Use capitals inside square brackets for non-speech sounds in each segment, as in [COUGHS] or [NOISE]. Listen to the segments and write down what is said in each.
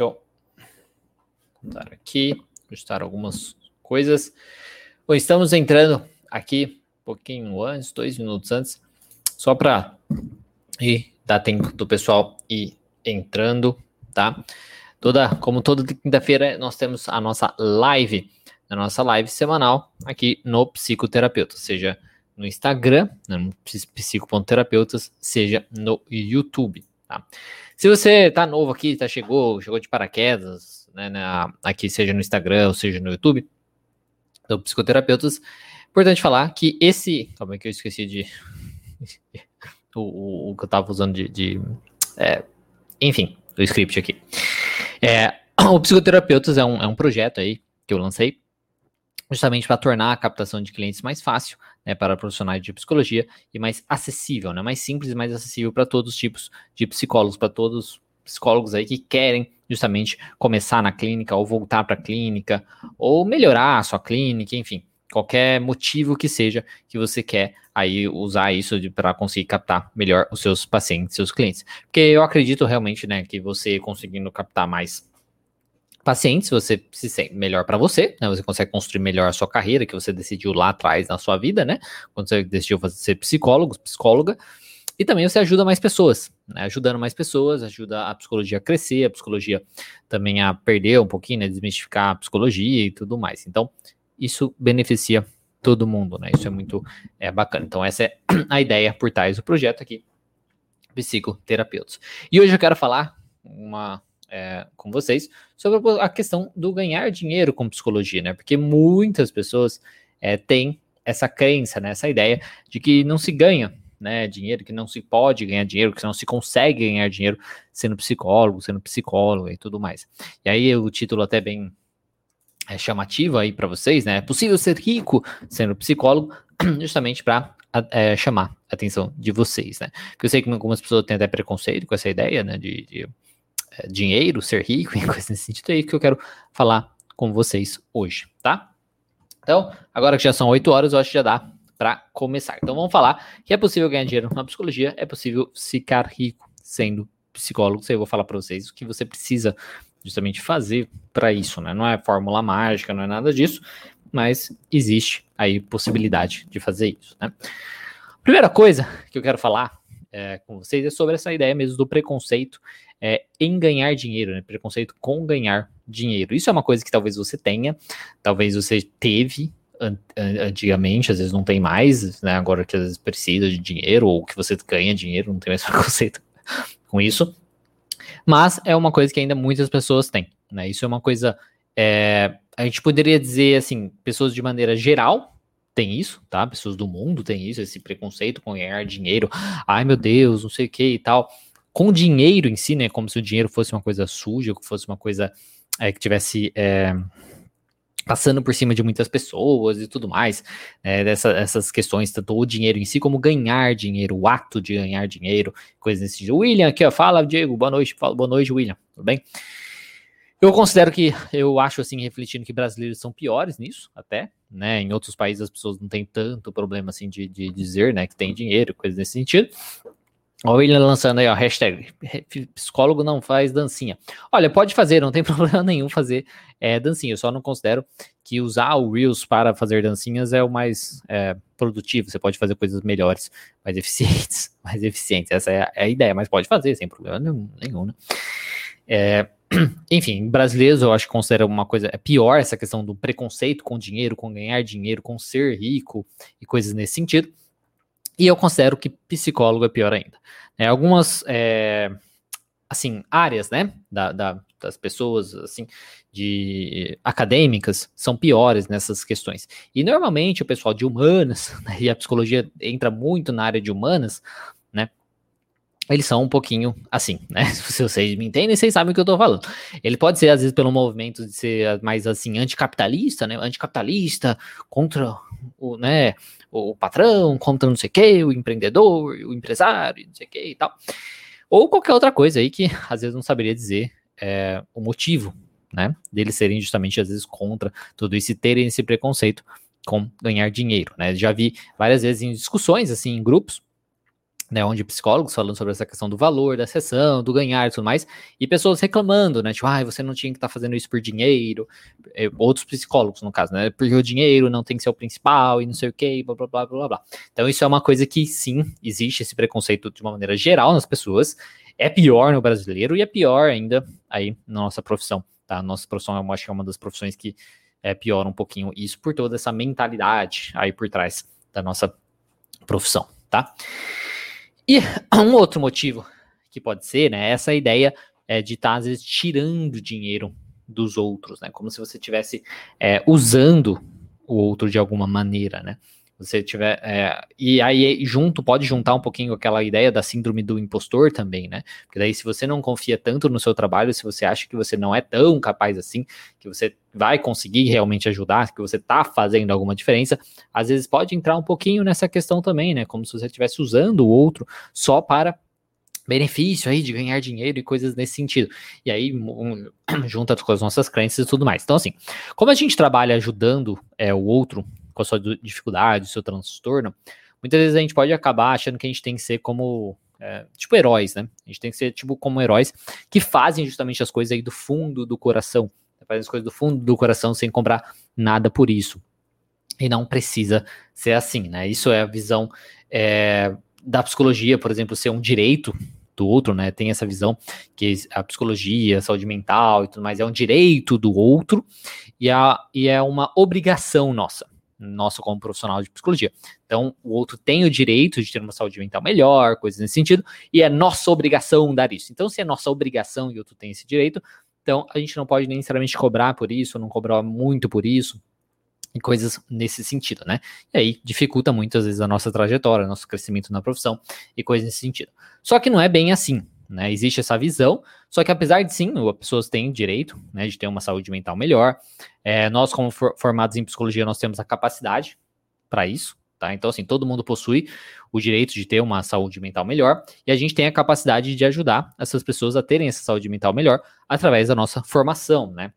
Deixa eu mudar aqui, ajustar algumas coisas. Bom, estamos entrando aqui um pouquinho antes, dois minutos antes, só para dar tempo do pessoal ir entrando, tá? Toda, como toda quinta-feira, nós temos a nossa live, a nossa live semanal aqui no Psicoterapeuta, seja no Instagram, no psico.terapeutas, seja no YouTube, tá? Se você tá novo aqui, tá chegou, chegou de paraquedas, né, na, aqui seja no Instagram ou seja no YouTube, do Psicoterapeutas, importante falar que esse, calma que eu esqueci de [LAUGHS] o, o, o, que eu tava usando de, de é, enfim, o script aqui. É, [CLEARS THROAT] o Psicoterapeutas é um, é um projeto aí que eu lancei justamente para tornar a captação de clientes mais fácil né, para profissionais de psicologia e mais acessível, né, mais simples e mais acessível para todos os tipos de psicólogos, para todos os psicólogos aí que querem justamente começar na clínica ou voltar para a clínica ou melhorar a sua clínica, enfim, qualquer motivo que seja que você quer aí usar isso para conseguir captar melhor os seus pacientes, seus clientes. Porque eu acredito realmente, né, que você conseguindo captar mais pacientes, você se sente melhor para você, né? Você consegue construir melhor a sua carreira que você decidiu lá atrás na sua vida, né? Quando você decidiu fazer, ser psicólogo, psicóloga. E também você ajuda mais pessoas, né? Ajudando mais pessoas, ajuda a psicologia a crescer, a psicologia também a perder um pouquinho, né? Desmistificar a psicologia e tudo mais. Então, isso beneficia todo mundo, né? Isso é muito é, bacana. Então, essa é [CLEARS THROAT] a ideia por trás do projeto aqui, Psicoterapeutas. E hoje eu quero falar uma, é, com vocês sobre a questão do ganhar dinheiro com psicologia, né? Porque muitas pessoas é, têm essa crença, né? Essa ideia de que não se ganha né, dinheiro, que não se pode ganhar dinheiro, que não se consegue ganhar dinheiro sendo psicólogo, sendo psicólogo e tudo mais. E aí o título até bem é, chamativo aí para vocês, né? É possível ser rico sendo psicólogo, [CLEARS THROAT] justamente para é, chamar a atenção de vocês, né? Porque eu sei que algumas pessoas têm até preconceito com essa ideia, né? De, de dinheiro, ser rico [LAUGHS] e coisas nesse sentido aí que eu quero falar com vocês hoje, tá? Então, agora que já são 8 horas, eu acho que já dá para começar. Então, vamos falar que é possível ganhar dinheiro na psicologia, é possível ficar rico sendo psicólogo. Eu vou falar para vocês o que você precisa justamente fazer para isso, né? Não é fórmula mágica, não é nada disso, mas existe aí possibilidade de fazer isso, né? Primeira coisa que eu quero falar é, com vocês é sobre essa ideia mesmo do preconceito é, em ganhar dinheiro, né? Preconceito com ganhar dinheiro. Isso é uma coisa que talvez você tenha, talvez você teve antigamente, às vezes não tem mais, né? Agora que às vezes precisa de dinheiro ou que você ganha dinheiro, não tem mais [LAUGHS] preconceito com isso. Mas é uma coisa que ainda muitas pessoas têm, né? Isso é uma coisa. É, a gente poderia dizer assim, pessoas de maneira geral têm isso, tá? Pessoas do mundo têm isso, esse preconceito com ganhar dinheiro. Ai meu Deus, não sei o que e tal. Com dinheiro em si, né? Como se o dinheiro fosse uma coisa suja, que fosse uma coisa é, que tivesse. É, passando por cima de muitas pessoas e tudo mais, né, dessa, essas questões, tanto o dinheiro em si, como ganhar dinheiro, o ato de ganhar dinheiro, coisas desse tipo. William aqui, ó, fala, Diego, boa noite, fala, boa noite, William, tudo bem? Eu considero que, eu acho assim, refletindo que brasileiros são piores nisso, até, né, em outros países as pessoas não têm tanto problema, assim, de, de dizer, né, que tem dinheiro, coisas nesse sentido, o William lançando aí, ó, hashtag psicólogo não faz dancinha. Olha, pode fazer, não tem [LAUGHS] problema nenhum fazer é, dancinha. Eu só não considero que usar o Reels para fazer dancinhas é o mais é, produtivo. Você pode fazer coisas melhores, mais eficientes, [LAUGHS] mais eficientes. Essa é a, é a ideia, mas pode fazer sem problema nenhum, nenhum né? É, [CLEARS THROAT] enfim, brasileiros eu acho que considera uma coisa é pior essa questão do preconceito com dinheiro, com ganhar dinheiro, com ser rico e coisas nesse sentido. E eu considero que psicólogo é pior ainda. É, algumas, é, assim, áreas, né, da, da, das pessoas, assim, de acadêmicas são piores nessas questões. E normalmente o pessoal de humanas, [LAUGHS] né, e a psicologia entra muito na área de humanas, né, eles são um pouquinho assim, né? [LAUGHS] Se vocês me entendem, vocês sabem o que eu tô falando. Ele pode ser, às vezes, pelo movimento de ser mais assim, anticapitalista, né? Anticapitalista contra o, né? O patrão, contra não sei o que, o empreendedor, o empresário, não sei o que e tal. Ou qualquer outra coisa aí que [LAUGHS] às vezes não saberia dizer é, o motivo, né? Deles serem justamente às vezes contra tudo isso e terem esse preconceito com ganhar dinheiro, né? Já vi várias vezes em discussões, assim, em grupos, né, onde psicólogos falando sobre essa questão do valor da sessão, do ganhar e tudo mais, e pessoas reclamando, né, tipo, ah, você não tinha que estar tá fazendo isso por dinheiro, é, outros psicólogos, no caso, né, porque o dinheiro não tem que ser o principal e não sei o que, blá, blá, blá, blá, blá. Então isso é uma coisa que, sim, existe esse preconceito de uma maneira geral nas pessoas, é pior no brasileiro e é pior ainda aí na nossa profissão, tá? Nossa profissão, eu acho que é uma das profissões que é, piora um pouquinho isso por toda essa mentalidade aí por trás da nossa profissão, tá? E [CLEARS THROAT] um outro motivo que pode ser, né, essa ideia é, de estar, tá, às vezes, tirando dinheiro dos outros, né, como se você estivesse é, usando o outro de alguma maneira, né, você tiver. É, e aí, junto, pode juntar um pouquinho aquela ideia da síndrome do impostor também, né? Porque daí, se você não confia tanto no seu trabalho, se você acha que você não é tão capaz assim, que você vai conseguir realmente ajudar, que você tá fazendo alguma diferença, às vezes pode entrar um pouquinho nessa questão também, né? Como se você estivesse usando o outro só para benefício aí de ganhar dinheiro e coisas nesse sentido. E aí um, [CLEARS THROAT] junta com as nossas crenças e tudo mais. Então, assim, como a gente trabalha ajudando é, o outro com a sua dificuldade, o seu transtorno, muitas vezes a gente pode acabar achando que a gente tem que ser como é, tipo heróis, né? A gente tem que ser tipo como heróis que fazem justamente as coisas aí do fundo do coração, né? fazem as coisas do fundo do coração sem cobrar nada por isso. E não precisa ser assim, né? Isso é a visão é, da psicologia, por exemplo, ser um direito do outro, né? Tem essa visão que a psicologia, a saúde mental e tudo mais é um direito do outro e, a, e é uma obrigação nossa nosso como profissional de psicologia. Então, o outro tem o direito de ter uma saúde mental melhor, coisas nesse sentido, e é nossa obrigação dar isso. Então, se é nossa obrigação e o outro tem esse direito, então a gente não pode necessariamente cobrar por isso, não cobrar muito por isso, e coisas nesse sentido, né? E aí dificulta muitas vezes a nossa trajetória, nosso crescimento na profissão e coisas nesse sentido. Só que não é bem assim. Né, existe essa visão, só que apesar de sim, as pessoas têm direito né, de ter uma saúde mental melhor, é, nós, como for, formados em psicologia, nós temos a capacidade para isso, tá? Então, assim, todo mundo possui o direito de ter uma saúde mental melhor e a gente tem a capacidade de ajudar essas pessoas a terem essa saúde mental melhor através da nossa formação, né?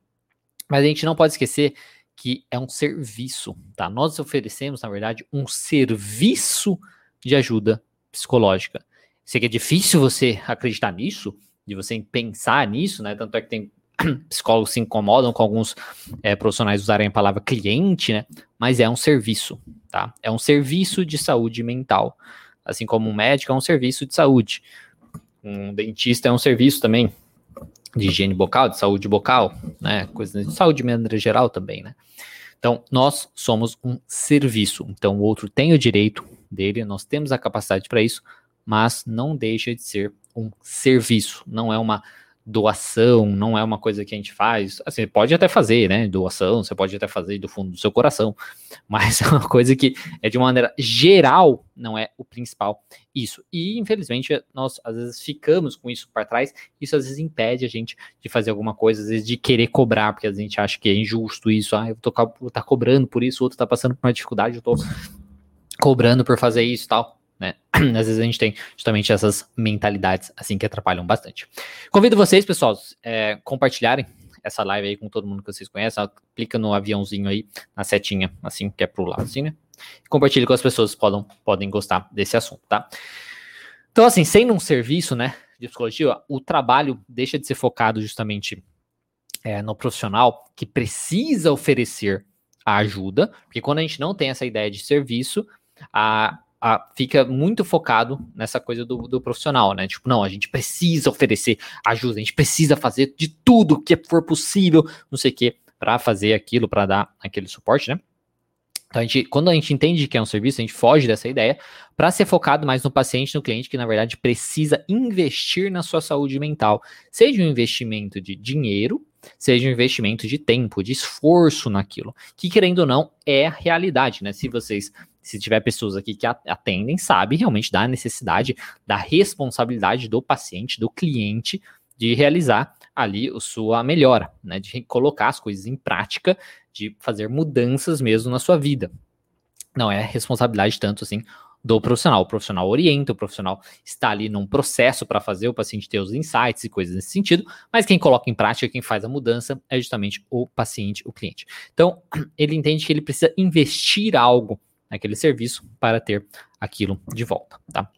Mas a gente não pode esquecer que é um serviço, tá? Nós oferecemos, na verdade, um serviço de ajuda psicológica. Sei que é difícil você acreditar nisso, de você pensar nisso, né? Tanto é que tem [CLEARS THROAT] psicólogos se incomodam com alguns é, profissionais usarem a palavra cliente, né? Mas é um serviço, tá? É um serviço de saúde mental. Assim como um médico é um serviço de saúde. Um dentista é um serviço também de higiene bucal, de saúde bucal, né? Coisas de saúde de maneira geral também, né? Então, nós somos um serviço. Então, o outro tem o direito dele, nós temos a capacidade para isso, mas não deixa de ser um serviço, não é uma doação, não é uma coisa que a gente faz. Assim, pode até fazer, né? Doação, você pode até fazer do fundo do seu coração, [LAUGHS] mas é uma coisa que é de uma maneira geral, não é o principal isso. E infelizmente nós às vezes ficamos com isso para trás, isso às vezes impede a gente de fazer alguma coisa, às vezes de querer cobrar, porque a gente acha que é injusto isso, ah, eu tô tá cobrando por isso, o outro tá passando por uma dificuldade, eu tô cobrando por fazer isso tal né? [CLEARS THROAT] Às vezes a gente tem justamente essas mentalidades assim que atrapalham bastante. Convido vocês, pessoal, é, compartilharem essa live aí com todo mundo que vocês conhecem. Clica no aviãozinho aí, na setinha, assim, que é pro lado, assim, né? Compartilhe com as pessoas que podem, podem gostar desse assunto, tá? Então, assim, sendo um serviço, né, de psicologia, o trabalho deixa de ser focado justamente é, no profissional que precisa oferecer a ajuda, porque quando a gente não tem essa ideia de serviço, a, a, fica muito focado nessa coisa do, do, profissional, né? Tipo, não, a gente precisa oferecer ajuda, a gente precisa fazer de tudo que for possível, não sei o quê, para fazer aquilo, para dar aquele suporte, né? Então, a gente, quando a gente entende que é um serviço, a gente foge dessa ideia para ser focado mais no paciente, no cliente, que na verdade precisa investir na sua saúde mental. Seja um investimento de dinheiro, seja um investimento de tempo, de esforço naquilo, que querendo ou não é a realidade, né? Se vocês se tiver pessoas aqui que atendem, sabe realmente da necessidade, da responsabilidade do paciente, do cliente, de realizar ali a sua melhora, né? De colocar as coisas em prática, de fazer mudanças mesmo na sua vida. Não é responsabilidade tanto assim do profissional. O profissional orienta, o profissional está ali num processo para fazer o paciente ter os insights e coisas nesse sentido, mas quem coloca em prática, quem faz a mudança é justamente o paciente, o cliente. Então, [CLEARS THROAT] ele entende que ele precisa investir algo naquele serviço para ter aquilo de volta, tá?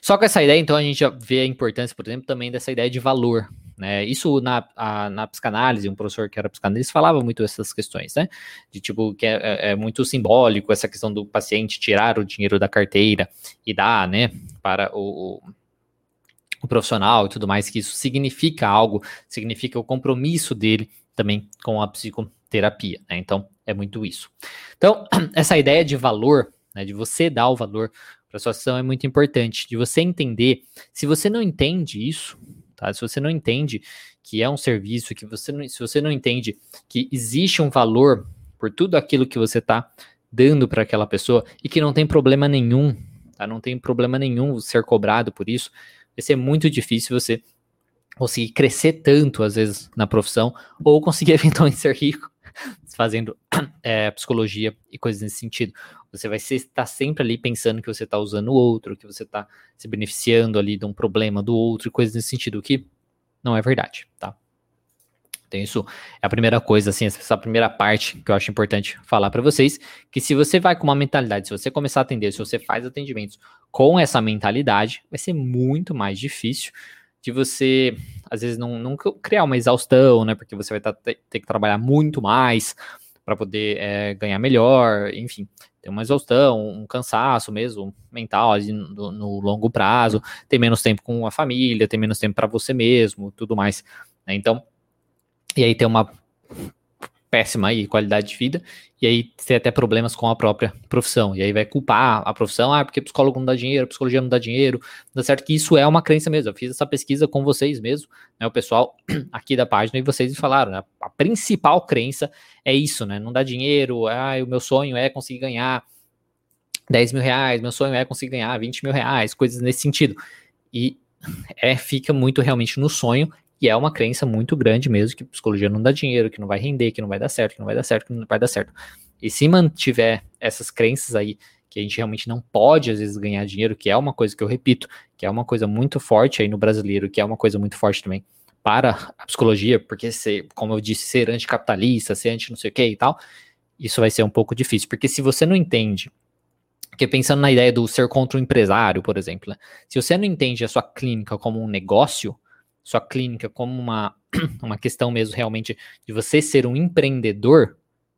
Só com essa ideia, então, a gente já vê a importância, por exemplo, também dessa ideia de valor. Né? Isso na, a, na psicanálise, um professor que era psicanalista falava muito essas questões, né? De tipo, que é, é, é, muito simbólico essa questão do paciente tirar o dinheiro da carteira e dar, né, para o, o profissional e tudo mais, que isso significa algo, significa o compromisso dele também com a psicoterapia, né? Então, é muito isso. Então, [CLEARS THROAT] essa ideia de valor, né, de você dar o valor para sua ação é muito importante, de você entender. Se você não entende isso, tá? Se você não entende que é um serviço, que você não, se você não entende que existe um valor por tudo aquilo que você está dando para aquela pessoa e que não tem problema nenhum, tá? Não tem problema nenhum ser cobrado por isso. Vai ser muito difícil você conseguir crescer tanto, às vezes, na profissão, ou conseguir [LAUGHS] eventualmente ser rico fazendo é, [COUGHS] psicologia e coisas nesse sentido. Você vai estar tá sempre ali pensando que você está usando o outro, que você está se beneficiando ali de um problema do outro e coisas nesse sentido, que não é verdade, tá? Então isso é a primeira coisa, assim, essa primeira parte que eu acho importante falar para vocês, que se você vai com uma mentalidade, se você começar a atender, se você faz atendimentos com essa mentalidade, vai ser muito mais difícil de você, às vezes, não, não criar uma exaustão, né? Porque você vai tá, ter, ter que trabalhar muito mais para poder é, ganhar melhor, enfim, ter uma exaustão, um cansaço mesmo mental no, no, longo prazo, ter menos tempo com a família, ter menos tempo para você mesmo, tudo mais. Né? Então, e aí ter uma péssima aí, qualidade de vida, e aí ter até problemas com a própria profissão. E aí vai culpar a profissão, ah, porque psicólogo não dá dinheiro, psicologia não dá dinheiro. Dá certo que isso é uma crença mesmo. Eu fiz essa pesquisa com vocês mesmo, né? O pessoal [CLEARS THROAT] aqui da página, e vocês falaram, né? A principal crença é isso, né? Não dá dinheiro, ah, o meu sonho é conseguir ganhar 10 mil reais, meu sonho é conseguir ganhar 20 mil reais, coisas nesse sentido. E é, fica muito realmente no sonho e é uma crença muito grande mesmo que psicologia não dá dinheiro, que não vai render, que não vai dar certo, que não vai dar certo, que não vai dar certo. E se mantiver essas crenças aí, que a gente realmente não pode às vezes ganhar dinheiro, que é uma coisa que eu repito, que é uma coisa muito forte aí no brasileiro, que é uma coisa muito forte também para a psicologia, porque ser, como eu disse, ser anticapitalista, ser anti não sei o que e tal, isso vai ser um pouco difícil, porque se você não entende porque pensando na ideia do ser contra o empresário, por exemplo, né? se você não entende a sua clínica como um negócio, sua clínica como uma, [CLEARS THROAT] uma questão mesmo realmente de você ser um empreendedor,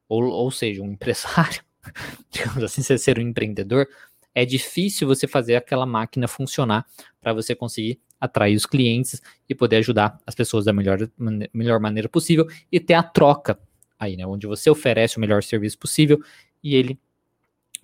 ou, ou seja, um empresário, [LAUGHS] digamos assim, você ser um empreendedor, é difícil você fazer aquela máquina funcionar para você conseguir atrair os clientes e poder ajudar as pessoas da melhor, melhor maneira possível e ter a troca aí, né? Onde você oferece o melhor serviço possível e ele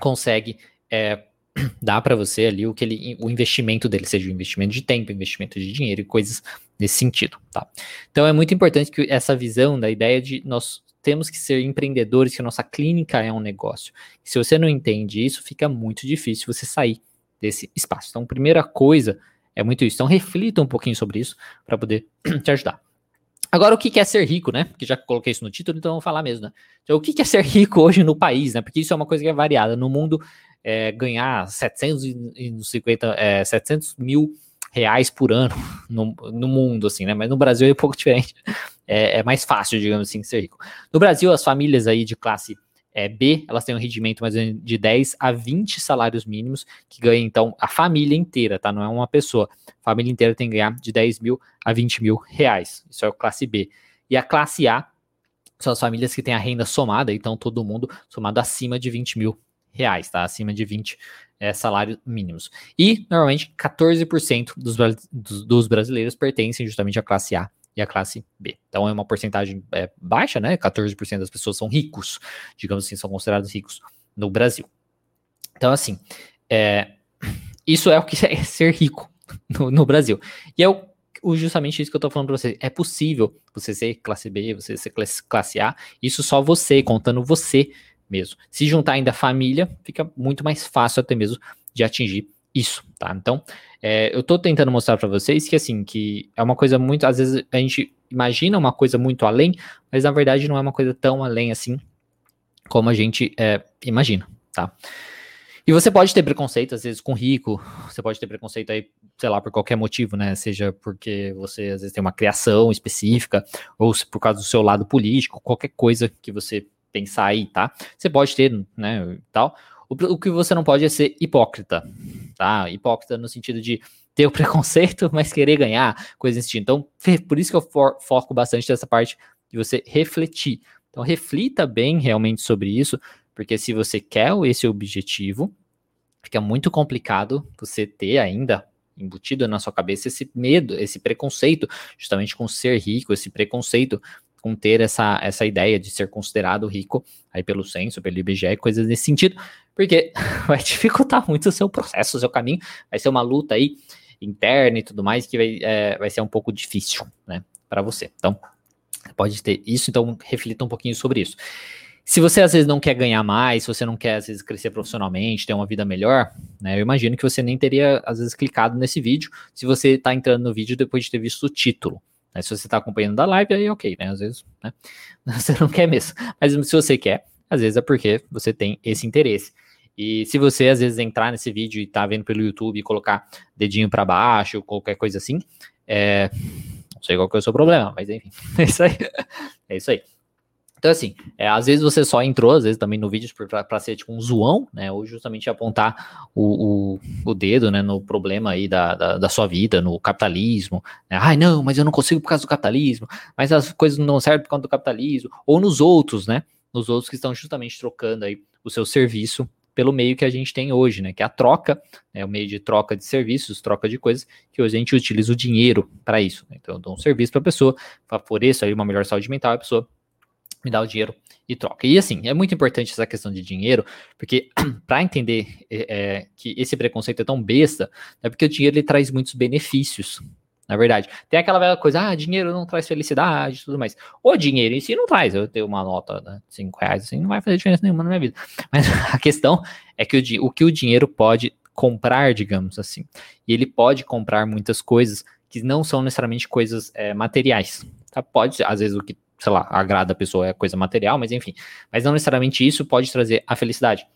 consegue é, [CLEARS THROAT] dá para você ali o que ele, o investimento dele seja o investimento de tempo, investimento de dinheiro e coisas nesse sentido, tá? Então é muito importante que essa visão da ideia de nós temos que ser empreendedores, que a nossa clínica é um negócio. Se você não entende isso, fica muito difícil você sair desse espaço. Então, primeira coisa é muito isso. Então, reflita um pouquinho sobre isso para poder [CLEARS THROAT] te ajudar. Agora, o que é ser rico, né? Porque já coloquei isso no título, então vamos falar mesmo, né? Então, o que é ser rico hoje no país, né? Porque isso é uma coisa que é variada. No mundo, é, ganhar 750, é, 700 mil reais por ano no, no, mundo, assim, né? Mas no Brasil é um pouco [LAUGHS] diferente. É, é, mais fácil, digamos assim, ser rico. No Brasil, as famílias aí de classe é, B, elas têm um rendimento mais de 10 a 20 salários mínimos, que ganha, então, a família inteira, tá? Não é uma pessoa. A família inteira tem que ganhar de 10 mil a 20 mil reais. Isso é o classe B. E a classe A são as famílias que têm a renda somada, então todo mundo somado acima de 20 mil reais, tá? Acima de 20 é, salários mínimos. E, normalmente, 14% dos, dos, dos, brasileiros pertencem justamente à classe A e à classe B. Então, é uma porcentagem é, baixa, né? 14% das pessoas são ricos, digamos assim, são considerados ricos no Brasil. Então, assim, é, isso é o que [LAUGHS] é ser rico no, no Brasil. E é o justamente isso que eu tô falando pra você. É possível você ser classe B, você ser classe A, isso só você, contando você mesmo. Se juntar ainda a família, fica muito mais fácil até mesmo de atingir isso, tá? Então, é, eu tô tentando mostrar para vocês que, assim, que é uma coisa muito, às vezes a gente imagina uma coisa muito além, mas na verdade não é uma coisa tão além assim como a gente é, imagina, tá? E você pode ter preconceito, às vezes, com rico, você pode ter preconceito aí, sei lá, por qualquer motivo, né? Seja porque você, às vezes, tem uma criação específica, ou por causa do seu lado político, qualquer coisa que você pensar aí, tá? Você pode ter, né, tal. O, o que você não pode é ser hipócrita, tá? Hipócrita no sentido de ter o [LAUGHS] preconceito, mas querer ganhar, coisa desse. Então, por isso que eu for, foco bastante nessa parte de você refletir. Então, reflita bem realmente sobre isso, porque se você quer esse objetivo, fica muito complicado você ter ainda embutido na sua cabeça esse medo, esse preconceito, justamente com ser rico, esse preconceito com ter essa, essa ideia de ser considerado rico aí pelo censo, pelo IBGE, coisas nesse sentido, porque [LAUGHS] vai dificultar muito o seu processo, o seu caminho, vai ser uma luta aí interna e tudo mais que vai, é, vai ser um pouco difícil, né, para você. Então, pode ter isso, então reflita um pouquinho sobre isso. Se você às vezes não quer ganhar mais, se você não quer às vezes crescer profissionalmente, ter uma vida melhor, né, eu imagino que você nem teria às vezes clicado nesse vídeo se você está entrando no vídeo depois de ter visto o título. Né, se você está acompanhando da live, aí ok, né? Às vezes né, [LAUGHS] você não quer mesmo. Mas se você quer, às vezes é porque você tem esse interesse. E se você às vezes entrar nesse vídeo e tá vendo pelo YouTube e colocar dedinho para baixo, qualquer coisa assim, é, não sei qual que é o seu problema, mas enfim, [LAUGHS] é isso aí. É isso aí. Então, assim, é, às vezes você só entrou, às vezes também no vídeo para ser tipo um zoão, né? Ou justamente apontar o, o, o dedo, né, no problema aí da, da, da sua vida, no capitalismo. Né? Ai, não, mas eu não consigo por causa do capitalismo, mas as coisas não servem por causa do capitalismo. Ou nos outros, né? Nos outros que estão justamente trocando aí o seu serviço pelo meio que a gente tem hoje, né? Que é a troca, né, o meio de troca de serviços, troca de coisas, que hoje a gente utiliza o dinheiro para isso. Né? Então, eu dou um serviço para a pessoa, favoreço aí uma melhor saúde mental, a pessoa me dá o dinheiro e troca. E assim, é muito importante essa questão de dinheiro, porque [CLEARS THROAT] para entender é, é, que esse preconceito é tão besta, é porque o dinheiro ele traz muitos benefícios. Na verdade, tem aquela velha coisa, ah, dinheiro não traz felicidade e tudo mais. O dinheiro em si não traz. Eu tenho uma nota de né, 5 reais, assim, não vai fazer diferença nenhuma na minha vida. [LAUGHS] Mas a questão é que o, o que o dinheiro pode comprar, digamos assim. E ele pode comprar muitas coisas que não são necessariamente coisas é, materiais. Tá? Pode, às vezes, o que sei lá, agrada a pessoa é coisa material, mas enfim. Mas não necessariamente isso pode trazer a felicidade.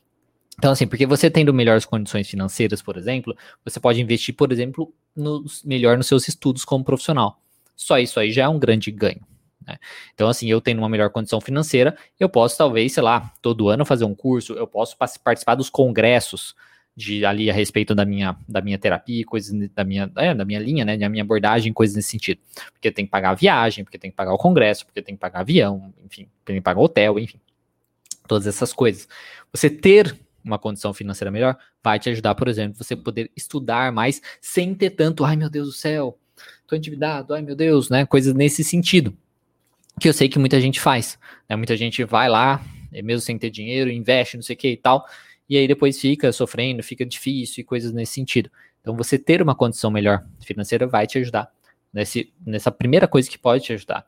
Então, assim, porque você tendo melhores condições financeiras, por exemplo, você pode investir, por exemplo, no, melhor nos seus estudos como profissional. Só isso aí já é um grande ganho. Né? Então, assim, eu tendo uma melhor condição financeira, eu posso, talvez, sei lá, todo ano fazer um curso, eu posso participar dos congressos de ali a respeito da minha, da minha terapia, coisas da minha, é, da minha linha, né, da minha abordagem, coisas nesse sentido. Porque tem que pagar a viagem, porque tem que pagar o congresso, porque tem que pagar avião, enfim, tem que pagar hotel, enfim. Todas essas coisas. Você ter uma condição financeira melhor vai te ajudar, por exemplo, você poder estudar mais sem ter tanto, ai meu Deus do céu, tô endividado, ai meu Deus, né, coisas nesse sentido. Que eu sei que muita gente faz, né, muita gente vai lá, mesmo sem ter dinheiro, investe, não sei o que e tal, e aí depois fica sofrendo, fica difícil e coisas nesse sentido. Então, você ter uma condição melhor financeira vai te ajudar nesse, nessa primeira coisa que pode te ajudar.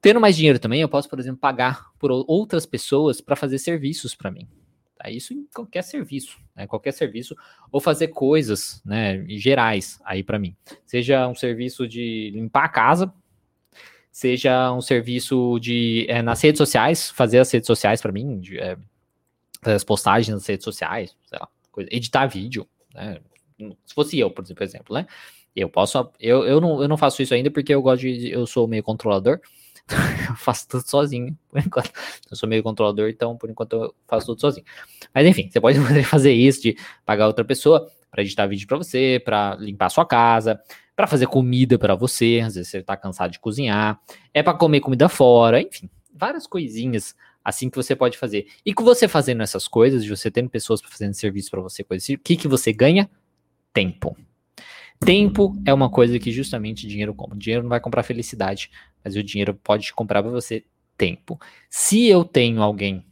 Tendo mais dinheiro também, eu posso, por exemplo, pagar por outras pessoas para fazer serviços para mim. Tá? Isso em qualquer serviço, né? qualquer serviço, ou fazer coisas né, gerais aí para mim. Seja um serviço de limpar a casa, seja um serviço de é, nas redes sociais, fazer as redes sociais para mim, de, é, as postagens nas redes sociais, sei lá, coisa, editar vídeo, né? Se fosse eu, por exemplo, né? Eu posso, eu, eu, não, eu não faço isso ainda porque eu gosto de, eu sou meio controlador, [LAUGHS] eu faço tudo sozinho, por enquanto. Eu sou meio controlador, então por enquanto eu faço tudo sozinho. Mas enfim, você pode [LAUGHS] fazer isso de pagar outra pessoa para editar vídeo para você, para limpar sua casa, para fazer comida para você, às vezes você tá cansado de cozinhar, é para comer comida fora, enfim, várias coisinhas assim que você pode fazer. E com você fazendo essas coisas, de você tendo pessoas fazendo serviço para você, assim, o que, que você ganha? Tempo. Tempo é uma coisa que justamente dinheiro compra. Dinheiro não vai comprar felicidade, mas o dinheiro pode comprar para você tempo. Se eu tenho alguém,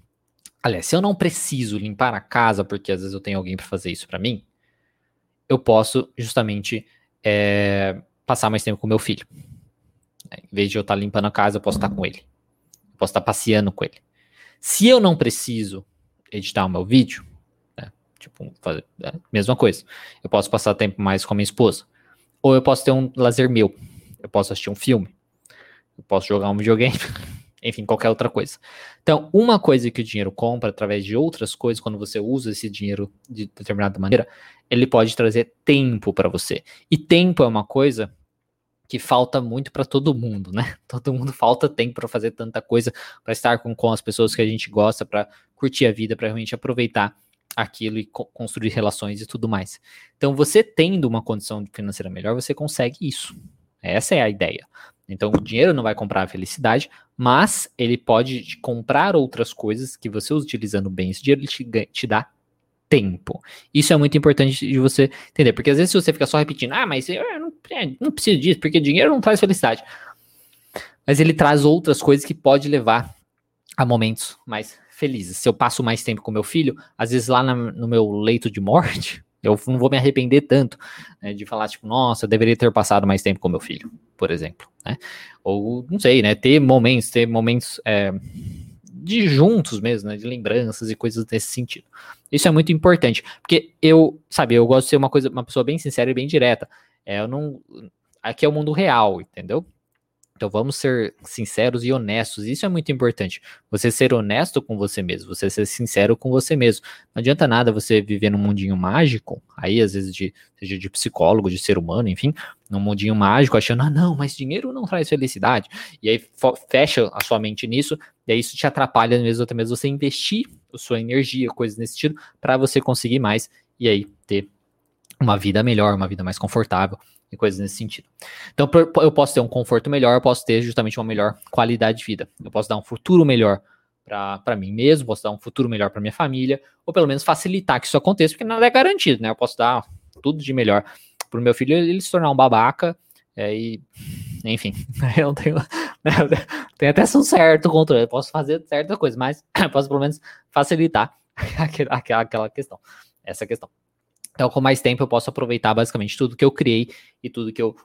aliás, se eu não preciso limpar a casa porque às vezes eu tenho alguém para fazer isso para mim, eu posso justamente é, passar mais tempo com meu filho. Em vez de eu estar limpando a casa, eu posso estar com ele. Posso estar passeando com ele. Se eu não preciso editar o meu vídeo, né, tipo, fazer, é, mesma coisa. Eu posso passar tempo mais com a minha esposa. Ou eu posso ter um lazer meu. Eu posso assistir um filme. Eu posso jogar um videogame. [LAUGHS] Enfim, qualquer outra coisa. Então, uma coisa que o dinheiro compra através de outras coisas, quando você usa esse dinheiro de determinada maneira, ele pode trazer tempo para você. E tempo é uma coisa que falta muito para todo mundo, né? [LAUGHS] Todo mundo falta tempo para fazer tanta coisa, para estar com, com as pessoas que a gente gosta, para curtir a vida, para realmente aproveitar aquilo e co construir relações e tudo mais. Então, você tendo uma condição financeira melhor, você consegue isso. Essa é a ideia. Então, o dinheiro não vai comprar a felicidade, mas ele pode comprar outras coisas que você utilizando bem esse dinheiro, ele te, te dá tempo. Isso é muito importante de você entender, porque às vezes você fica só repetindo, ah, mas eu não, é, não preciso disso, porque dinheiro não traz felicidade. Mas ele traz outras coisas que pode levar a momentos mais felizes. Se eu passo mais tempo com meu filho, às vezes lá na, no meu leito de morte, [LAUGHS] eu não vou me arrepender tanto né, de falar, tipo, nossa, eu deveria ter passado mais tempo com meu filho, por exemplo. Né? Ou, não sei, né? Ter momentos, ter momentos é, de juntos mesmo, né? De lembranças e coisas nesse sentido. Isso é muito importante, porque eu, sabe, eu gosto de ser uma coisa, uma pessoa bem sincera e bem direta. É, eu não. Aqui é o mundo real, entendeu? Então vamos ser sinceros e honestos. Isso é muito importante. Você ser honesto com você mesmo, você ser sincero com você mesmo. Não adianta nada você viver num mundinho mágico, aí às vezes de seja de psicólogo, de ser humano, enfim, num mundinho mágico, achando, ah, não, mas dinheiro não traz felicidade. E aí fecha a sua mente nisso, e aí isso te atrapalha mesmo até mesmo você investir a sua energia, coisas nesse sentido, para você conseguir mais e aí ter uma vida melhor, uma vida mais confortável e coisas nesse sentido. Então, eu posso ter um conforto melhor, eu posso ter justamente uma melhor qualidade de vida. Eu posso dar um futuro melhor para mim mesmo, posso dar um futuro melhor para minha família, ou pelo menos facilitar que isso aconteça, porque nada é garantido, né? Eu posso dar tudo de melhor para o meu filho ele se tornar um babaca, é, e, enfim, [LAUGHS] eu não tenho, né, tem até um certo controle, eu posso fazer certa coisa, mas [CLEARS THROAT] posso pelo menos facilitar [LAUGHS] aquela, aquela questão, essa questão. Então, com mais tempo, eu posso aproveitar basicamente tudo que eu criei e tudo que eu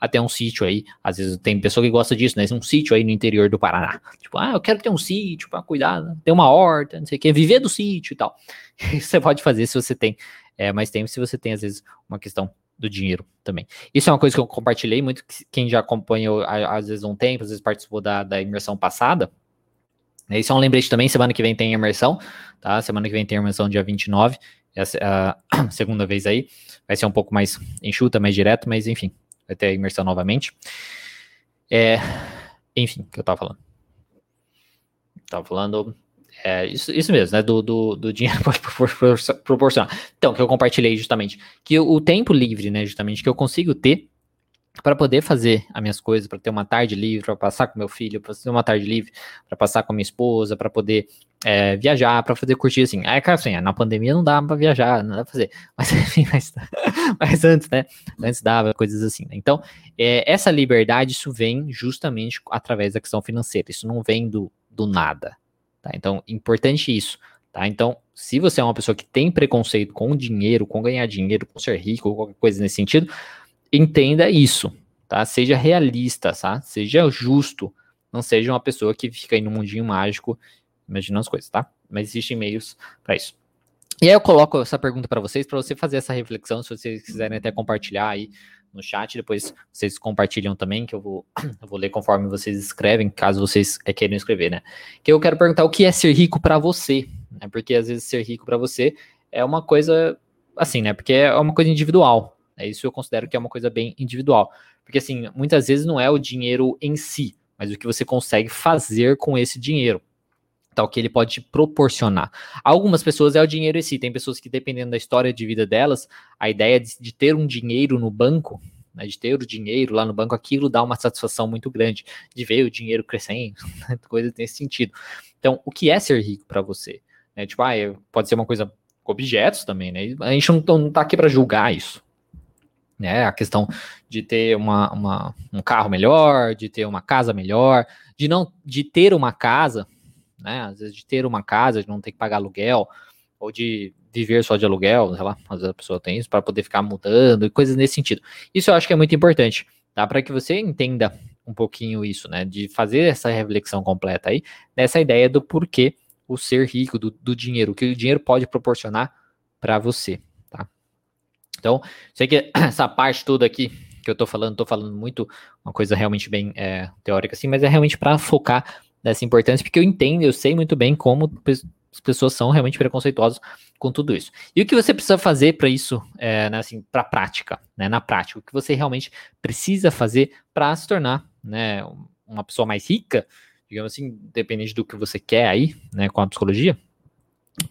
até um sítio aí. Às vezes tem pessoa que gosta disso, né? Um sítio aí no interior do Paraná. Tipo, ah, eu quero ter um sítio para cuidar, ter uma horta, não sei o que, viver do sítio e tal. [LAUGHS] Isso você pode fazer se você tem é, mais tempo, se você tem, às vezes, uma questão do dinheiro também. Isso é uma coisa que eu compartilhei muito, quem já acompanhou às vezes um tempo, às vezes participou da, da imersão passada, isso é um lembrete também, semana que vem tem imersão, tá? Semana que vem tem imersão dia 29, essa é a [CLEARS THROAT] segunda vez aí. Vai ser um pouco mais enxuta, mais direto, mas enfim, vai ter a imersão novamente. É, enfim, o que eu tava falando? Tava falando é, isso, isso mesmo, né? Do, do, do dinheiro [LAUGHS] pode proporcionar. Então, que eu compartilhei justamente. Que o tempo livre, né? Justamente, que eu consigo ter para poder fazer as minhas coisas, para ter uma tarde livre, para passar com meu filho, para ter uma tarde livre, para passar com minha esposa, para poder é, viajar, para fazer curtir assim. Aí, cara, assim, na pandemia não dava para viajar, não dá pra fazer. [LAUGHS] Mas enfim, mas, mas, antes, né? Antes dava coisas assim. Né? Então, é, essa liberdade, isso vem justamente através da questão financeira. Isso não vem do, do nada. Tá? Então, importante isso. Tá? Então, se você é uma pessoa que tem preconceito com dinheiro, com ganhar dinheiro, com ser rico, qualquer coisa nesse sentido, entenda isso, tá? Seja realista, tá? Seja justo. Não seja uma pessoa que fica aí no mundinho mágico imaginando as coisas, tá? Mas existem meios para isso. E aí eu coloco essa pergunta para vocês, para você fazer essa reflexão, se vocês quiserem até compartilhar aí no chat, depois vocês compartilham também, que eu vou, [CLEARS THROAT] eu vou ler conforme vocês escrevem, caso vocês é, queiram escrever, né? Que eu quero perguntar o que é ser rico para você, né? Porque às vezes ser rico para você é uma coisa assim, né? Porque é uma coisa individual, é Isso eu considero que é uma coisa bem individual. Porque, assim, muitas vezes não é o dinheiro em si, mas o que você consegue fazer com esse dinheiro. Tal que ele pode te proporcionar. Algumas pessoas é o dinheiro em si. Tem pessoas que, dependendo da história de vida delas, a ideia de, de ter um dinheiro no banco, né, de ter o dinheiro lá no banco, aquilo dá uma satisfação muito grande, de ver o dinheiro crescendo, [LAUGHS] coisas nesse sentido. Então, o que é ser rico para você? Né, tipo, ah, pode ser uma coisa objetos também, né? A gente não, não tá aqui para julgar isso né? A questão de ter uma, uma, um carro melhor, de ter uma casa melhor, de não de ter uma casa, né? Às vezes de ter uma casa, de não ter que pagar aluguel, ou de viver só de aluguel, sei lá, às vezes a pessoa tem isso para poder ficar mudando e coisas nesse sentido. Isso eu acho que é muito importante, tá? Para que você entenda um pouquinho isso, né? De fazer essa reflexão completa aí, nessa ideia do porquê o ser rico, do, do dinheiro, o que o dinheiro pode proporcionar para você. Então, sei que [CLEARS THROAT] essa parte toda aqui que eu tô falando, tô falando muito uma coisa realmente bem é, teórica assim, mas é realmente para focar nessa importância, porque eu entendo, eu sei muito bem como as pessoas são realmente preconceituosas com tudo isso. E o que você precisa fazer para isso, é, né, assim, para prática, né, na prática, o que você realmente precisa fazer para se tornar, né, uma pessoa mais rica, digamos assim, dependente do que você quer aí, né, com a psicologia,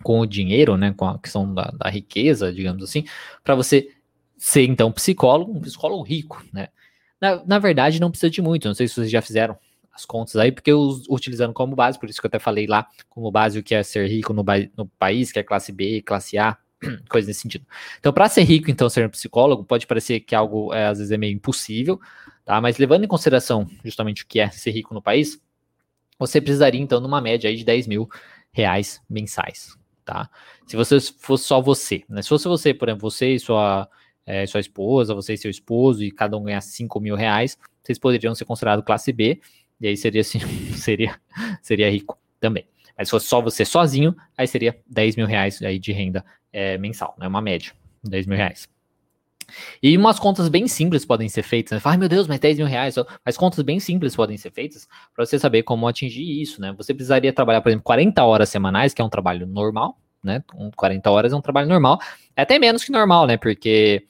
com o dinheiro, né, com a questão da, da riqueza, digamos assim, para você ser então psicólogo, um psicólogo rico, né? Na, na, verdade, não precisa de muito. Não sei se vocês já fizeram as contas aí, porque eu utilizando como base, por isso que eu até falei lá como base o que é ser rico no, no país, que é classe B, classe A, [CLEARS THROAT] coisa nesse sentido. Então, para ser rico, então, ser um psicólogo, pode parecer que algo é, às vezes é meio impossível, tá? Mas levando em consideração justamente o que é ser rico no país, você precisaria, então, numa média aí de 10 mil reais mensais, tá? Se você fosse só você, né? Se fosse você, por exemplo, você e sua, é, sua esposa, você e seu esposo, e cada um ganhar 5 mil reais, vocês poderiam ser considerados classe B, e aí seria assim, [LAUGHS] seria, seria rico também. Mas se fosse só você sozinho, aí seria 10 mil reais aí de renda é, mensal, né? Uma média, 10 mil reais. E umas contas bem simples podem ser feitas. Né? Fala, meu Deus, mas 10 mil reais. Mas contas bem simples podem ser feitas para você saber como atingir isso, né? Você precisaria trabalhar, por exemplo, 40 horas semanais, que é um trabalho normal, né? 40 horas é um trabalho normal. É até menos que normal, né? Porque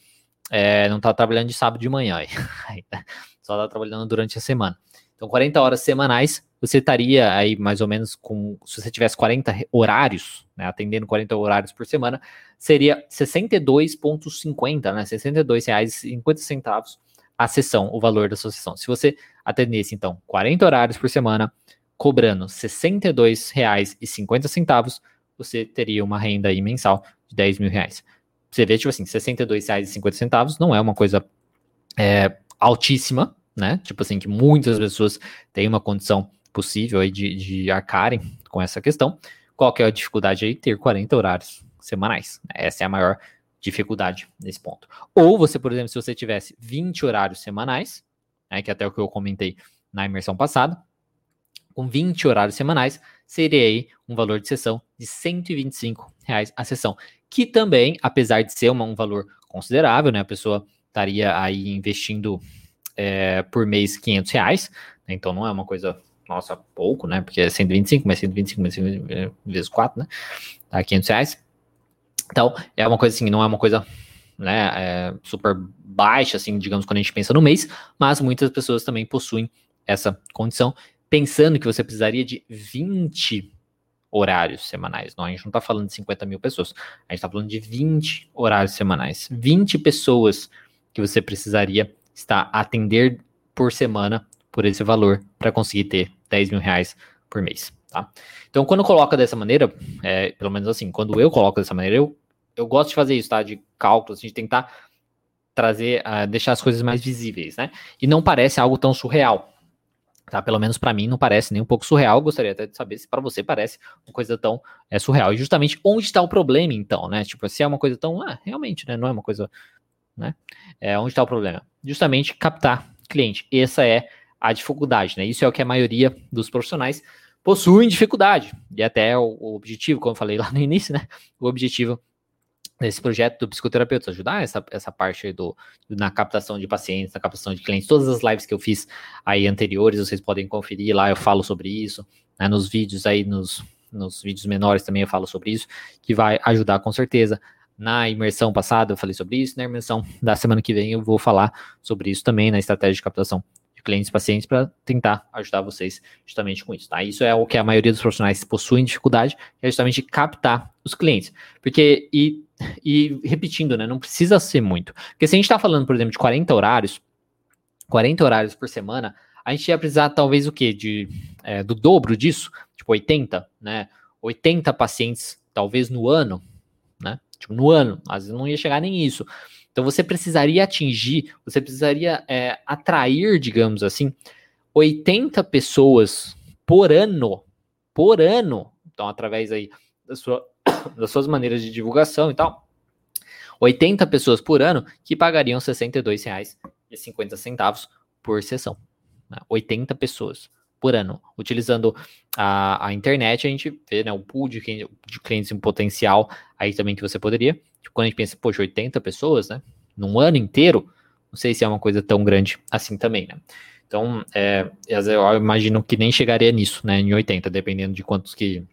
é, não está trabalhando de sábado de manhã. [LAUGHS] Só está trabalhando durante a semana. Então, 40 horas semanais, você estaria aí mais ou menos com, se você tivesse 40 horários, né, atendendo 40 horários por semana, seria 62,50, né, R$ 62,50 a sessão, o valor da sua sessão. Se você atendesse, então, 40 horários por semana, cobrando R$ 62,50, você teria uma renda aí mensal de 10 mil reais. Você vê, tipo assim, R$ 62,50 não é uma coisa é, altíssima, né? Tipo assim, que muitas pessoas têm uma condição possível aí de, de arcarem com essa questão. Qual que é a dificuldade aí? Ter 40 horários semanais. Essa é a maior dificuldade nesse ponto. Ou você, por exemplo, se você tivesse 20 horários semanais, né, que é até o que eu comentei na imersão passada, com 20 horários semanais, seria aí um valor de sessão de 125 reais a sessão, que também, apesar de ser uma, um valor considerável, né, a pessoa estaria aí investindo é, por mês 500 reais, né? então não é uma coisa, nossa, pouco, né, porque é 125, mas 125 vezes 4, né, tá 500 reais. Então, é uma coisa assim, não é uma coisa né, é super baixa, assim, digamos, quando a gente pensa no mês, mas muitas pessoas também possuem essa condição, pensando que você precisaria de 20 horários semanais. Não, a gente não está falando de 50 mil pessoas, a gente está falando de 20 horários semanais. 20 pessoas que você precisaria está a atender por semana por esse valor para conseguir ter 10 mil reais por mês. Tá? Então, quando coloca dessa maneira, é, pelo menos assim, quando eu coloco dessa maneira, eu, eu gosto de fazer isso, tá? De cálculos, de tentar trazer, uh, deixar as coisas mais visíveis, né? E não parece algo tão surreal, tá? Pelo menos para mim não parece nem um pouco surreal. Gostaria até de saber se para você parece uma coisa tão é, surreal. E justamente onde está o problema, então, né? Tipo, se é uma coisa tão, ah, realmente, né? Não é uma coisa né? É, onde está o problema? Justamente captar cliente. Essa é a dificuldade, né? Isso é o que a maioria dos profissionais possuem dificuldade. E até o, o objetivo, como eu falei lá no início, né? O objetivo desse projeto do psicoterapeuta, ajudar essa, essa parte do, na captação de pacientes, na captação de clientes. Todas as lives que eu fiz aí anteriores, vocês podem conferir lá, eu falo sobre isso, né, nos vídeos aí, nos, nos vídeos menores também eu falo sobre isso, que vai ajudar com certeza na imersão passada eu falei sobre isso, na imersão da semana que vem eu vou falar sobre isso também na estratégia de captação clientes pacientes para tentar ajudar vocês justamente com isso, tá? Isso é o que a maioria dos profissionais possuem dificuldade, é justamente captar os clientes. Porque, e, e repetindo, né, não precisa ser muito. Porque se a gente está falando, por exemplo, de 40 horários, 40 horários por semana, a gente ia precisar talvez o quê? De, é, do dobro disso, tipo 80, né? 80 pacientes, talvez no ano, né? Tipo, no ano, às vezes não ia chegar nem isso. Então você precisaria atingir, você precisaria é, atrair, digamos assim, 80 pessoas por ano, por ano. Então, através aí da sua, [COUGHS] das suas maneiras de divulgação e tal, 80 pessoas por ano que pagariam R$ 62,50 por sessão. Né? 80 pessoas por ano. Utilizando a, a internet, a gente vê né, o pool de, de clientes em potencial aí também que você poderia. Tipo, quando a gente pensa, poxa, 80 pessoas, né? Num ano inteiro, não sei se é uma coisa tão grande assim também, né? Então, é, eu imagino que nem chegaria nisso, né? Em 80, dependendo de quantos que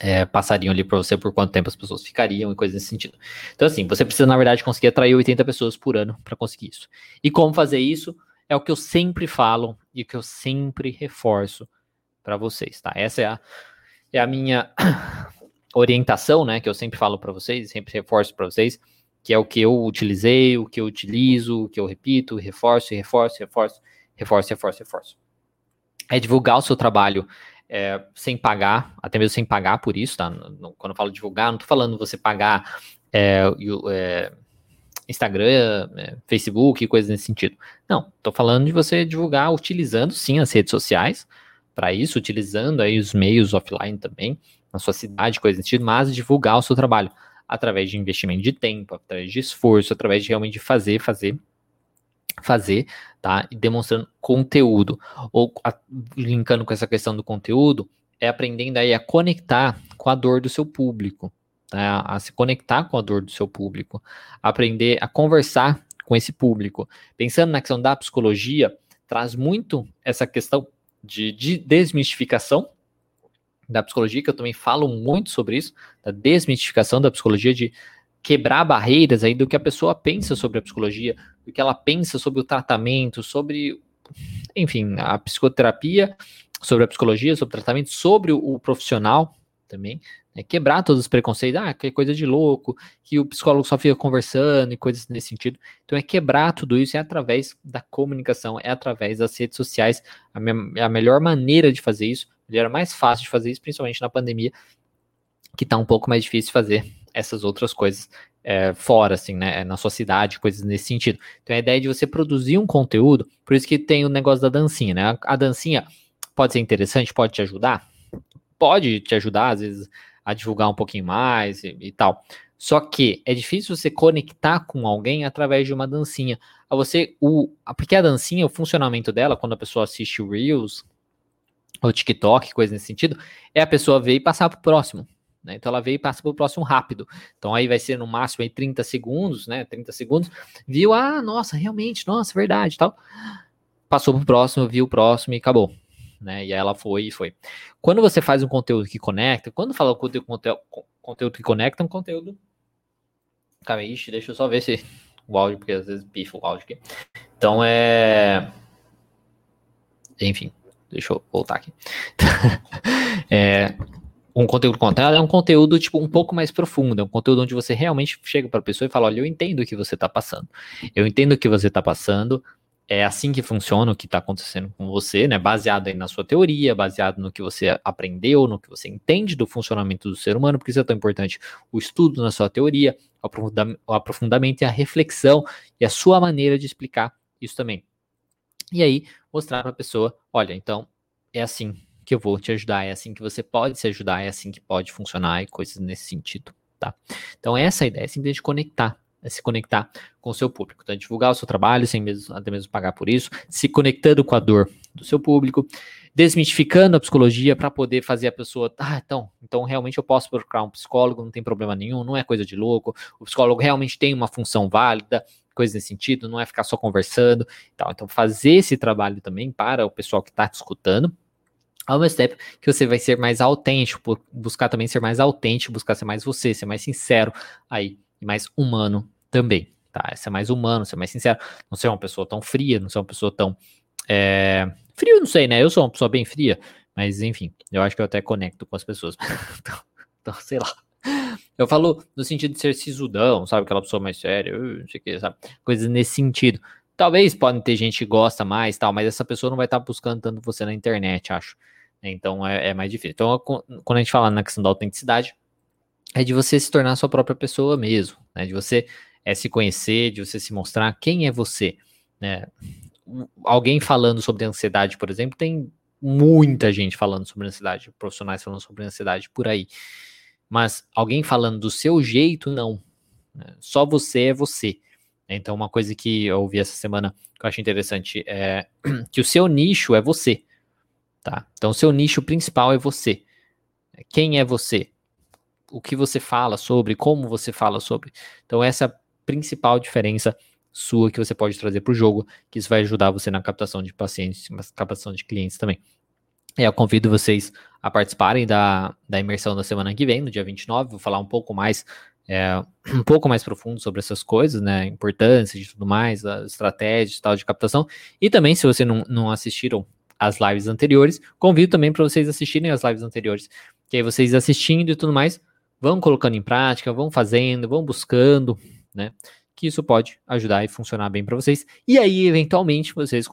é, passariam ali para você, por quanto tempo as pessoas ficariam e coisas nesse sentido. Então, assim, você precisa, na verdade, conseguir atrair 80 pessoas por ano para conseguir isso. E como fazer isso? é o que eu sempre falo e o que eu sempre reforço para vocês, tá? Essa é a, é a minha orientação, né, que eu sempre falo para vocês, sempre reforço para vocês, que é o que eu utilizei, o que eu utilizo, o que eu repito, reforço, reforço, reforço, reforço, reforço, reforço. É divulgar o seu trabalho é, sem pagar, até mesmo sem pagar por isso, tá? Quando eu falo divulgar, não estou falando você pagar é, é, Instagram, é, Facebook, coisas nesse sentido. Não, estou falando de você divulgar utilizando sim as redes sociais para isso, utilizando aí os meios offline também, na sua cidade, coisas nesse sentido, mas divulgar o seu trabalho através de investimento de tempo, através de esforço, através de realmente fazer, fazer, fazer, tá? E demonstrando conteúdo. Ou a, linkando com essa questão do conteúdo, é aprendendo aí a conectar com a dor do seu público, tá? A se conectar com a dor do seu público, aprender a conversar com esse público. Pensando na questão da psicologia, traz muito essa questão de, de desmistificação da psicologia, que eu também falo muito sobre isso, da desmistificação da psicologia, de quebrar barreiras aí do que a pessoa pensa sobre a psicologia, do que ela pensa sobre o tratamento, sobre, enfim, a psicoterapia, sobre a psicologia, sobre o tratamento, sobre o, o profissional também, né? quebrar todos os preconceitos, ah, que é coisa de louco, que o psicólogo só fica conversando e coisas nesse sentido. Então é quebrar tudo isso é através da comunicação, é através das redes sociais, a, me a melhor maneira de fazer isso, era mais fácil de fazer isso, principalmente na pandemia, que está um pouco mais difícil fazer essas outras coisas é, fora, assim, né, na sua cidade, coisas nesse sentido. Então a ideia é de você produzir um conteúdo, por isso que tem o negócio da dancinha, né? A, a dancinha pode ser interessante, pode te ajudar, pode te ajudar, às vezes, a divulgar um pouquinho mais e, e tal. Só que é difícil você conectar com alguém através de uma dancinha. A você, o, porque a dancinha, o funcionamento dela, quando a pessoa assiste Reels, ou TikTok, coisa nesse sentido, é a pessoa ver e passar para o próximo. Né? Então ela veio e passa para o próximo rápido. Então aí vai ser no máximo aí 30 segundos, né? 30 segundos. Viu, ah, nossa, realmente, nossa, verdade tal. Passou para o próximo, viu o próximo e acabou. Né? E ela foi e foi. Quando você faz um conteúdo que conecta, quando fala conteúdo, conteúdo, conteúdo que conecta, é um conteúdo. Calma aí, deixa eu só ver se [LAUGHS] o áudio, porque às vezes pifa o áudio aqui. Então é. Enfim. Deixa eu voltar aqui. [LAUGHS] é, um conteúdo contado é um conteúdo tipo um pouco mais profundo, é um conteúdo onde você realmente chega para a pessoa e fala: olha, eu entendo o que você está passando, eu entendo o que você está passando, é assim que funciona o que está acontecendo com você, né? Baseado aí na sua teoria, baseado no que você aprendeu, no que você entende do funcionamento do ser humano, porque isso é tão importante. O estudo na sua teoria, o aprofundamento e a reflexão e a sua maneira de explicar isso também. E aí, mostrar para a pessoa: olha, então é assim que eu vou te ajudar, é assim que você pode se ajudar, é assim que pode funcionar e coisas nesse sentido, tá? Então, essa é ideia, é simplesmente conectar, se conectar com o seu público, então, divulgar o seu trabalho sem mesmo, até mesmo pagar por isso, se conectando com a dor do seu público, desmistificando a psicologia para poder fazer a pessoa, ah, então, então realmente eu posso procurar um psicólogo, não tem problema nenhum, não é coisa de louco, o psicólogo realmente tem uma função válida, coisa nesse sentido, não é ficar só conversando. Tal. Então, fazer esse trabalho também para o pessoal que está te escutando. Ao mesmo tempo que você vai ser mais autêntico, buscar também ser mais autêntico, buscar ser mais você, ser mais sincero aí, e mais humano também, tá? Ser mais humano, ser mais sincero, não ser uma pessoa tão fria, não ser uma pessoa tão. É... Frio, não sei, né? Eu sou uma pessoa bem fria, mas enfim, eu acho que eu até conecto com as pessoas. [LAUGHS] então, então, sei lá. Eu falo no sentido de ser sisudão, sabe? Aquela pessoa mais séria, não sei o que, sabe? Coisas nesse sentido. Talvez podem ter gente que gosta mais, tal, mas essa pessoa não vai estar buscando tanto você na internet, acho. Então é, é mais difícil. Então, quando a gente fala na questão da autenticidade, é de você se tornar sua própria pessoa mesmo, né? De você é, se conhecer, de você se mostrar quem é você, né? Alguém falando sobre ansiedade, por exemplo, tem muita gente falando sobre ansiedade, profissionais falando sobre ansiedade por aí. Mas alguém falando do seu jeito, não. Né? Só você é você. Então, uma coisa que eu ouvi essa semana que eu acho interessante é [CLEARS THROAT] que o seu nicho é você. Tá? Então, o seu nicho principal é você. Quem é você? O que você fala sobre, como você fala sobre. Então, essa é a principal diferença sua que você pode trazer para o jogo, que isso vai ajudar você na captação de pacientes, na captação de clientes também. E eu convido vocês a participarem da, da imersão da semana que vem, no dia 29. Vou falar um pouco mais, é, [CLEARS THROAT] um pouco mais profundo sobre essas coisas, né? Importância de tudo mais, as estratégias tal de captação. E também, se vocês não, não assistiram as lives anteriores, convido também para vocês assistirem as lives anteriores. Que aí vocês assistindo e tudo mais, vão colocando em prática, vão fazendo, vão buscando, né? Que isso pode ajudar e funcionar bem para vocês. E aí, eventualmente, vocês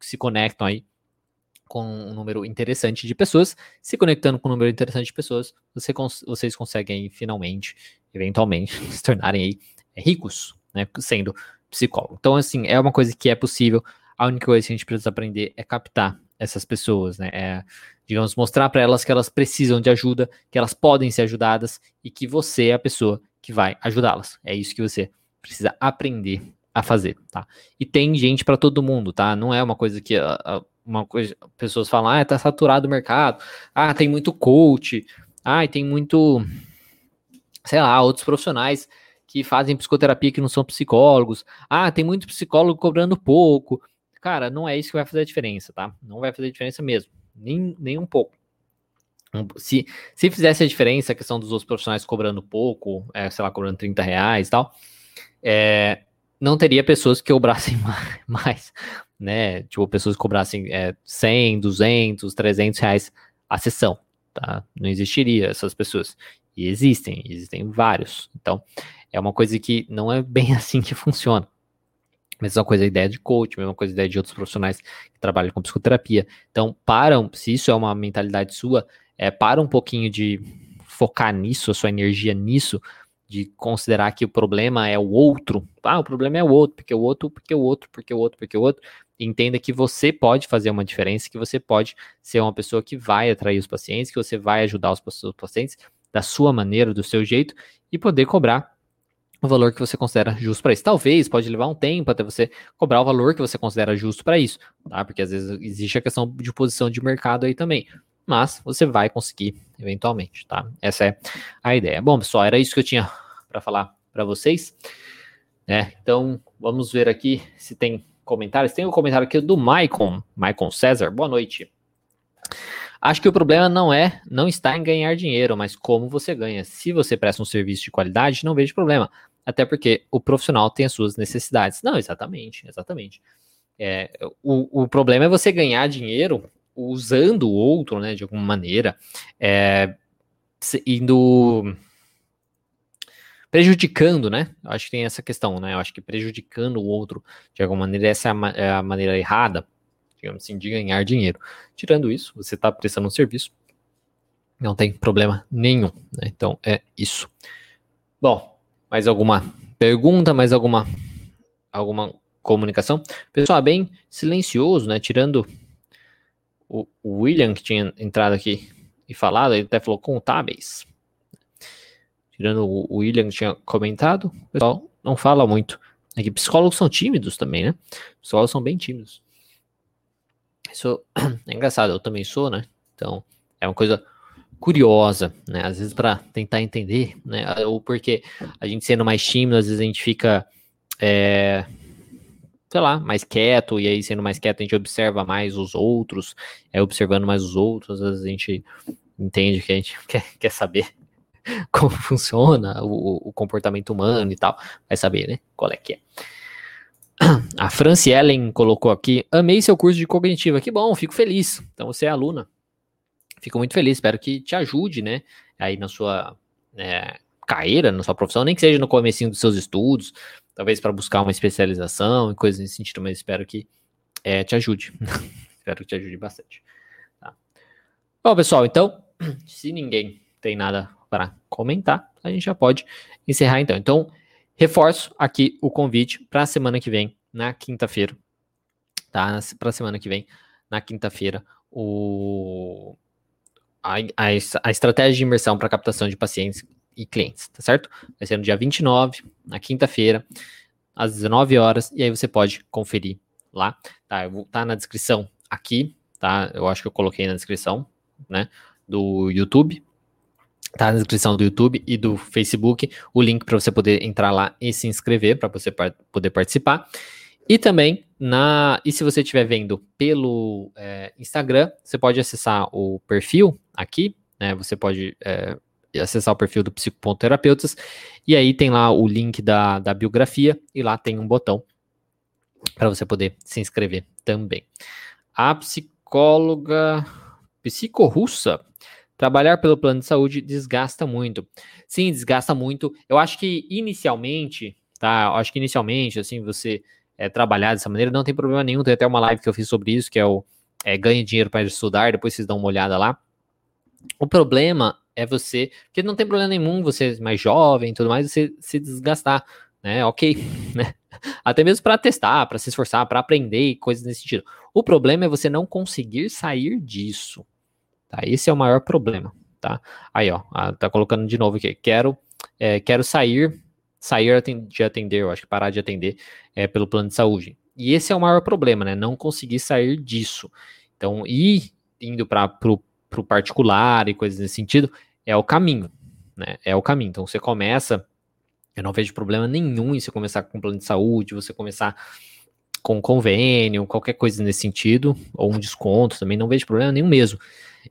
se conectam aí com um número interessante de pessoas. Se conectando com um número interessante de pessoas, você cons vocês conseguem aí, finalmente, eventualmente, [LAUGHS] se tornarem aí é, ricos, né? Sendo psicólogo. Então, assim, é uma coisa que é possível. A única coisa que a gente precisa aprender é captar essas pessoas, né? É, digamos, mostrar para elas que elas precisam de ajuda, que elas podem ser ajudadas e que você é a pessoa que vai ajudá-las. É isso que você precisa aprender a fazer, tá? E tem gente para todo mundo, tá? Não é uma coisa que uh, uma coisa, pessoas falam, ah, tá saturado o mercado, ah, tem muito coach, ah, tem muito, sei lá, outros profissionais que fazem psicoterapia que não são psicólogos, ah, tem muito psicólogo cobrando pouco. Cara, não é isso que vai fazer a diferença, tá? Não vai fazer diferença mesmo, nem, nem um pouco. Se, se fizesse a diferença, a questão dos outros profissionais cobrando pouco, é, sei lá, cobrando 30 reais e tal, é, não teria pessoas que cobrassem [LAUGHS] mais, né? Tipo, pessoas que cobrassem é, 100, 200, 300 reais a sessão, tá? Não existiria essas pessoas. E existem, existem vários. Então, é uma coisa que não é bem [LAUGHS] assim que funciona. Mesma coisa a ideia de coach, mesma coisa a ideia de outros profissionais que trabalham com psicoterapia. Então, param, se isso é uma mentalidade sua, é, para um pouquinho de focar nisso, a sua energia nisso, de considerar que o problema é o outro. Ah, o problema é o outro, porque o outro, porque o outro, porque o outro, porque o outro. Entenda que você pode fazer uma diferença, que você pode ser uma pessoa que vai atrair os pacientes, que você vai ajudar os pacientes da sua maneira, do seu jeito, e poder cobrar o valor que você considera justo para isso. Talvez pode levar um tempo até você cobrar o valor que você considera justo para isso, tá? Porque às vezes existe a questão de posição de mercado aí também mas você vai conseguir eventualmente, tá? Essa é a ideia. Bom, pessoal, era isso que eu tinha para falar para vocês. né? então, vamos ver aqui se tem comentários. Tem um comentário aqui do Maicon, Maicon César. Boa noite. Acho que o problema não é, não está em ganhar dinheiro, mas como você ganha. Se você presta um serviço de qualidade, não vejo problema. Até porque o profissional tem as suas necessidades. Não, exatamente, exatamente. É, o, o problema é você ganhar dinheiro usando o outro, né, de alguma maneira, é, indo prejudicando, né? Eu acho que tem essa questão, né? Eu acho que prejudicando o outro de alguma maneira, essa é a, é a maneira errada, digamos assim, de ganhar dinheiro. Tirando isso, você está prestando um serviço, não tem problema nenhum, né? Então é isso. Bom, mais alguma pergunta, mais alguma alguma comunicação? Pessoal, bem silencioso, né? Tirando o, William, que tinha entrado aqui e falado, ele até falou contábeis. Tirando o, William que tinha comentado, o pessoal não fala muito. É que psicólogos são tímidos também, né? Psicólogos são bem tímidos. Isso [CLEARS THROAT] é engraçado, eu também sou, né? Então, é uma coisa curiosa, né? Às vezes para tentar entender, né? O porquê a gente sendo mais tímido, às vezes a gente fica é, sei lá, mais quieto, e aí sendo mais quieto a gente observa mais os outros, é observando mais os outros, às vezes a gente entende que a gente [LAUGHS] quer, quer saber [LAUGHS] como funciona o, o, comportamento humano e tal, vai saber, né, qual é que é. [CLEARS THROAT] A Franci Ellen colocou aqui, amei seu curso de cognitiva, que bom, fico feliz, então você é aluna, fico muito feliz, espero que te ajude, né, aí na sua é, carreira, na sua profissão, nem que seja no comecinho dos seus estudos, talvez para buscar uma especialização e coisas nesse sentido, mas espero que é, te ajude. [LAUGHS] espero que te ajude bastante. Tá. Bom, pessoal, então, [CLEARS THROAT] se ninguém tem nada para comentar, a gente já pode encerrar então. Então, reforço aqui o convite para a semana que vem, na quinta-feira, tá? Para a semana que vem, na quinta-feira, o a, a, a estratégia de imersão para captação de pacientes e clientes, tá certo? Vai ser no dia 29, na quinta-feira, às 19 horas, e aí você pode conferir lá, tá? Eu vou tá na descrição aqui, tá? Eu acho que eu coloquei na descrição, né, do YouTube. Tá na descrição do YouTube e do Facebook o link para você poder entrar lá e se inscrever para você par poder participar. E também na e se você estiver vendo pelo é, Instagram, você pode acessar o perfil aqui, né? Você pode é, acessar o perfil do psico.terapeutas, e aí tem lá o link da, da biografia, e lá tem um botão para você poder se inscrever também. A psicóloga psicorrussa trabalhar pelo plano de saúde desgasta muito. Sim, desgasta muito. Eu acho que inicialmente, tá? Eu acho que inicialmente, assim, você é, trabalhar dessa maneira, não tem problema nenhum. Tem até uma live que eu fiz sobre isso, que é o é, dinheiro para estudar, depois vocês dão uma olhada lá. O problema é você, porque não tem problema nenhum você mais jovem tudo mais, você se desgastar, né? Ok, [LAUGHS] né? Até mesmo para testar, para se esforçar, para aprender e coisas nesse sentido. O problema é você não conseguir sair disso, tá? Esse é o maior problema, tá? Aí, ó, tá colocando de novo aqui, quero, é, quero sair, sair de atender, eu acho que parar de atender é, pelo plano de saúde. E esse é o maior problema, né? Não conseguir sair disso. Então, ir indo para o particular e coisas nesse sentido é o caminho, né? É o caminho. Então, você começa, eu não vejo problema nenhum em você começar com plano de saúde, você começar com convênio, qualquer coisa nesse sentido, ou um desconto também, não vejo problema nenhum mesmo.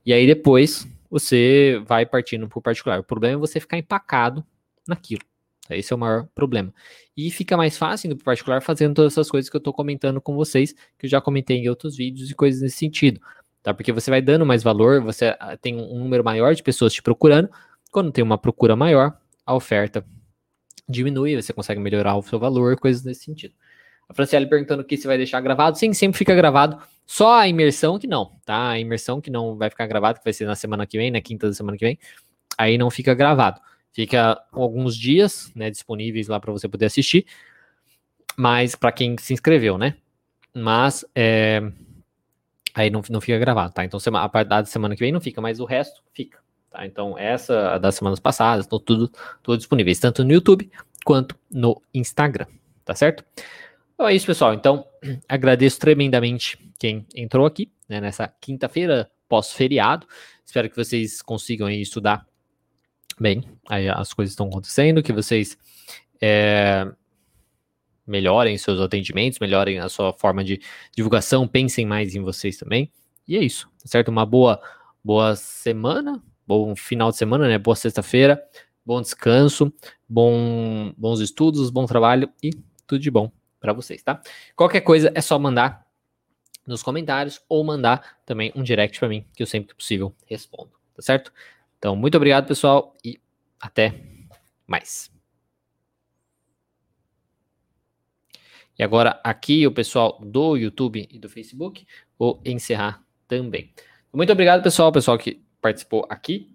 E aí depois você vai partindo para o particular. O problema é você ficar empacado naquilo. Esse é o maior problema. E fica mais fácil no particular fazendo todas essas coisas que eu estou comentando com vocês, que eu já comentei em outros vídeos e coisas nesse sentido. Tá? Porque você vai dando mais valor, você ah, tem um número maior de pessoas te procurando. Quando tem uma procura maior, a oferta diminui, você consegue melhorar o seu valor, coisas nesse sentido. A Franciele perguntando aqui se vai deixar gravado. Sim, sempre fica gravado. Só a imersão que não, tá? A imersão que não vai ficar gravado, que vai ser na semana que vem, na quinta da semana que vem. Aí não fica gravado. Fica alguns dias, né, disponíveis lá para você poder assistir. Mas para quem se inscreveu, né? Mas é, aí não, não fica gravado, tá? Então a parte da semana que vem não fica, mas o resto fica. Tá? Então essa das semanas passadas, estão tudo, tudo disponíveis, tanto no YouTube quanto no Instagram, tá certo? Então é isso, pessoal. Então [CLEARS THROAT] agradeço tremendamente quem entrou aqui né, nessa quinta-feira pós-feriado. Espero que vocês consigam estudar bem, aí as coisas estão acontecendo, que vocês é, melhorem seus atendimentos, melhorem a sua forma de divulgação, pensem mais em vocês também. E é isso, tá certo? Uma boa, boa semana, bom final de semana, né? Boa sexta-feira, bom descanso, bom, bons estudos, bom trabalho e tudo de bom para vocês, tá? Qualquer coisa é só mandar nos comentários ou mandar também um direct para mim, que eu sempre que possível respondo, tá certo? Então, muito obrigado, pessoal, e até mais. E agora, aqui, o pessoal do YouTube e do Facebook, vou encerrar também. Muito obrigado, pessoal, pessoal que participou aqui.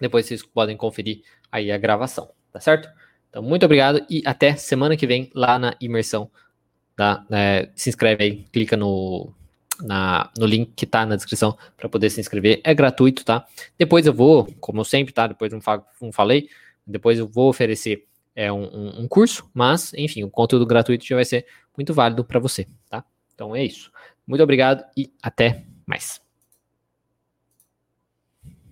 Depois vocês podem conferir aí a gravação, tá certo? Então, muito obrigado e até semana que vem lá na imersão. Tá? É, se inscreve aí, clica no, na, no link que tá na descrição para poder se inscrever. É gratuito, tá? Depois eu vou, como sempre, tá? Depois não, fa não falei, depois eu vou oferecer é, um, um, curso, mas, enfim, o conteúdo gratuito já vai ser muito válido para você, tá? Então é isso. Muito obrigado e até mais.